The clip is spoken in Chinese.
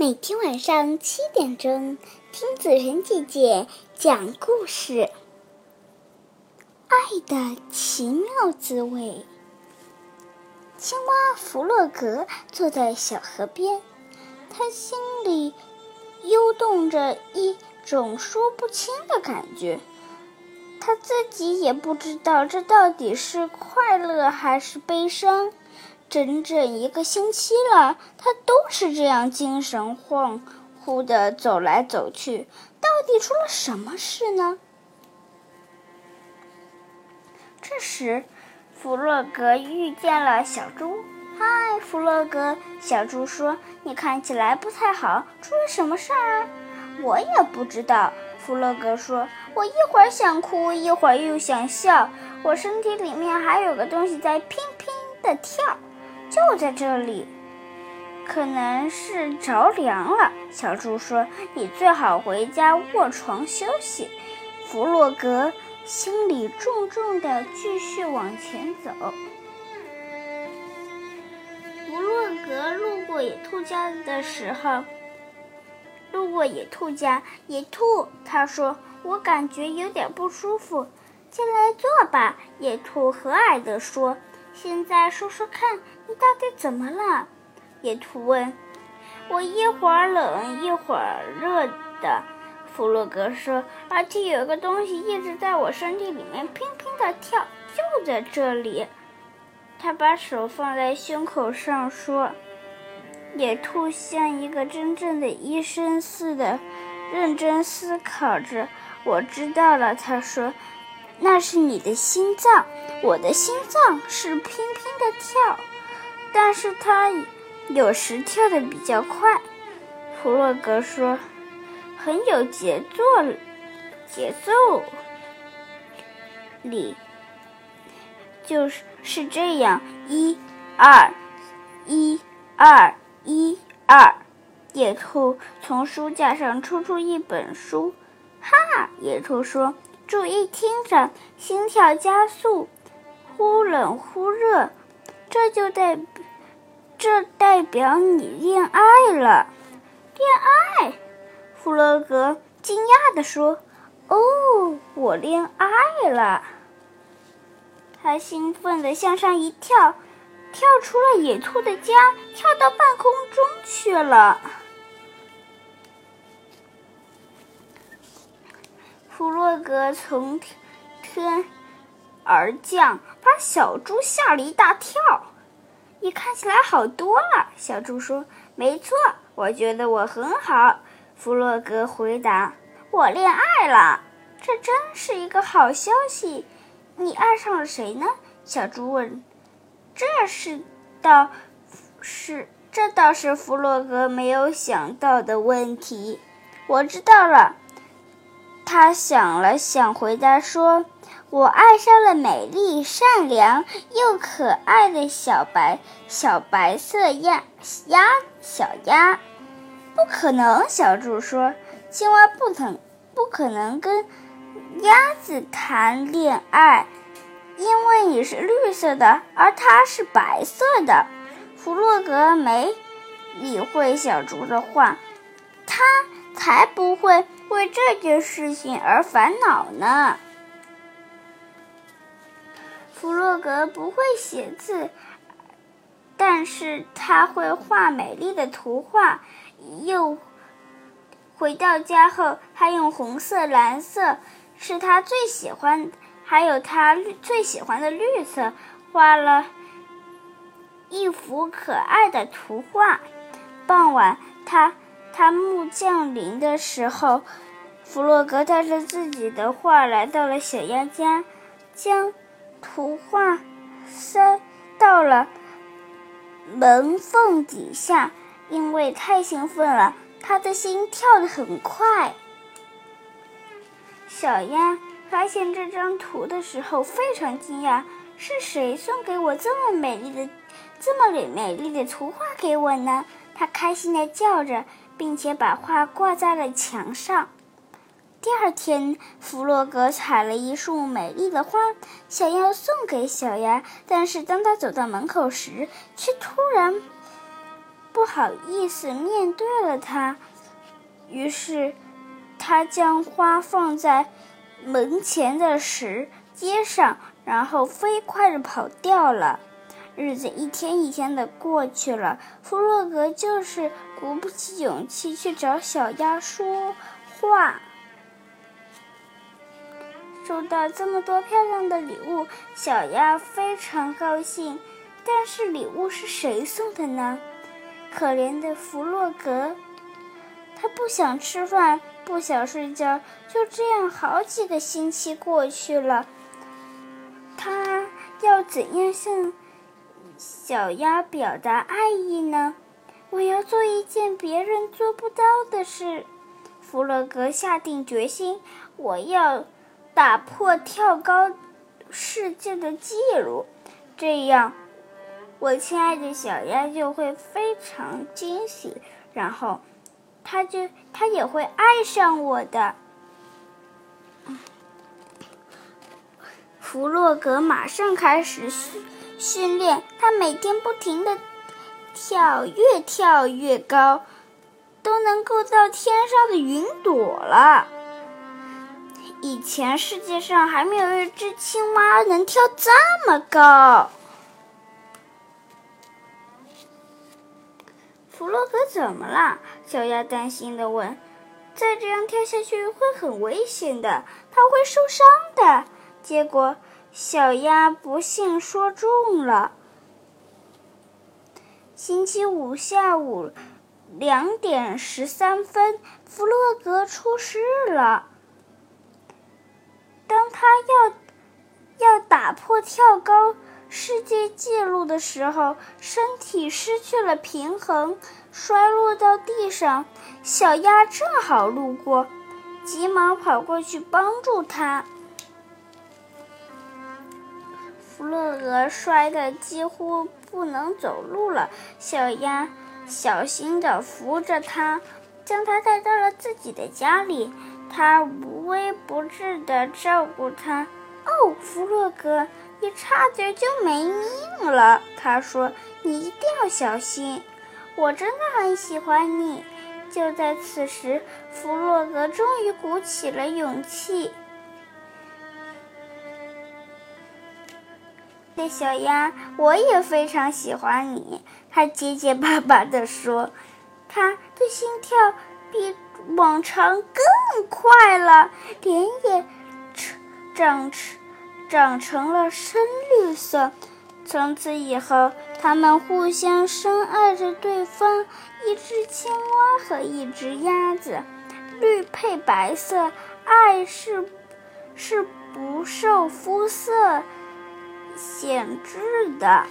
每天晚上七点钟，听子仁姐姐讲故事，《爱的奇妙滋味》。青蛙弗洛格坐在小河边，他心里悠动着一种说不清的感觉，他自己也不知道这到底是快乐还是悲伤。整整一个星期了，他都是这样精神恍惚的走来走去。到底出了什么事呢？这时，弗洛格遇见了小猪。“嗨，弗洛格！”小猪说，“你看起来不太好，出了什么事儿？”“我也不知道。”弗洛格说，“我一会儿想哭，一会儿又想笑，我身体里面还有个东西在拼拼的跳。”就在这里，可能是着凉了。小猪说：“你最好回家卧床休息。”弗洛格心里重重的，继续往前走。弗洛格路过野兔家的时候，路过野兔家，野兔他说：“我感觉有点不舒服，进来坐吧。”野兔和蔼地说。现在说说看，你到底怎么了？野兔问。我一会儿冷一会儿热的，弗洛格说。而且有个东西一直在我身体里面拼拼的跳，就在这里。他把手放在胸口上说。野兔像一个真正的医生似的，认真思考着。我知道了，他说。那是你的心脏，我的心脏是拼拼的跳，但是它有时跳得比较快。弗洛格说：“很有节奏，节奏里就是是这样，一、二、一、二、一、二。”野兔从书架上抽出一本书，哈！野兔说。注意听着，心跳加速，忽冷忽热，这就代，这代表你恋爱了。恋爱？弗洛格惊讶地说：“哦，我恋爱了。”他兴奋地向上一跳，跳出了野兔的家，跳到半空中去了。弗洛格从天而降，把小猪吓了一大跳。你看起来好多了，小猪说：“没错，我觉得我很好。”弗洛格回答：“我恋爱了，这真是一个好消息。”你爱上了谁呢？小猪问。这是倒是这倒是弗洛格没有想到的问题。我知道了。他想了想，回答说：“我爱上了美丽、善良又可爱的小白小白色鸭鸭小鸭。”不可能，小猪说：“青蛙不能不可能跟鸭子谈恋爱，因为你是绿色的，而它是白色的。”弗洛格没理会小猪的话，他才不会。为这件事情而烦恼呢。弗洛格不会写字，但是他会画美丽的图画。又回到家后，他用红色、蓝色是他最喜欢，还有他最喜欢的绿色，画了一幅可爱的图画。傍晚，他。他木降临的时候，弗洛格带着自己的画来到了小鸭家，将图画塞到了门缝底下。因为太兴奋了，他的心跳得很快。小鸭发现这张图的时候非常惊讶：“是谁送给我这么美丽的、这么美美丽的图画给我呢？”他开心地叫着。并且把画挂在了墙上。第二天，弗洛格采了一束美丽的花，想要送给小鸭。但是当他走到门口时，却突然不好意思面对了他，于是他将花放在门前的石阶上，然后飞快地跑掉了。日子一天一天的过去了，弗洛格就是鼓不起勇气去找小鸭说话。收到这么多漂亮的礼物，小鸭非常高兴。但是礼物是谁送的呢？可怜的弗洛格，他不想吃饭，不想睡觉，就这样好几个星期过去了。他要怎样向小鸭表达爱意呢？我要做一件别人做不到的事。弗洛格下定决心，我要。打破跳高世界的记录，这样我亲爱的小鸭就会非常惊喜，然后它就它也会爱上我的。弗洛格马上开始训训练，他每天不停的跳，越跳越高，都能够到天上的云朵了。以前世界上还没有一只青蛙能跳这么高。弗洛格怎么了？小鸭担心的问。再这样跳下去会很危险的，它会受伤的。结果小鸭不幸说中了。星期五下午两点十三分，弗洛格出事了。当他要要打破跳高世界纪录的时候，身体失去了平衡，摔落到地上。小鸭正好路过，急忙跑过去帮助他。弗洛格摔得几乎不能走路了，小鸭小心地扶着他，将他带到了自己的家里。他无微不至地照顾他。哦，弗洛格，你差点就没命了。他说：“你一定要小心。”我真的很喜欢你。就在此时，弗洛格终于鼓起了勇气。小鸭，我也非常喜欢你。他结结巴巴地说：“他的心跳比……”往常更快了，脸也长成长成了深绿色。从此以后，他们互相深爱着对方。一只青蛙和一只鸭子，绿配白色，爱是是不受肤色限制的。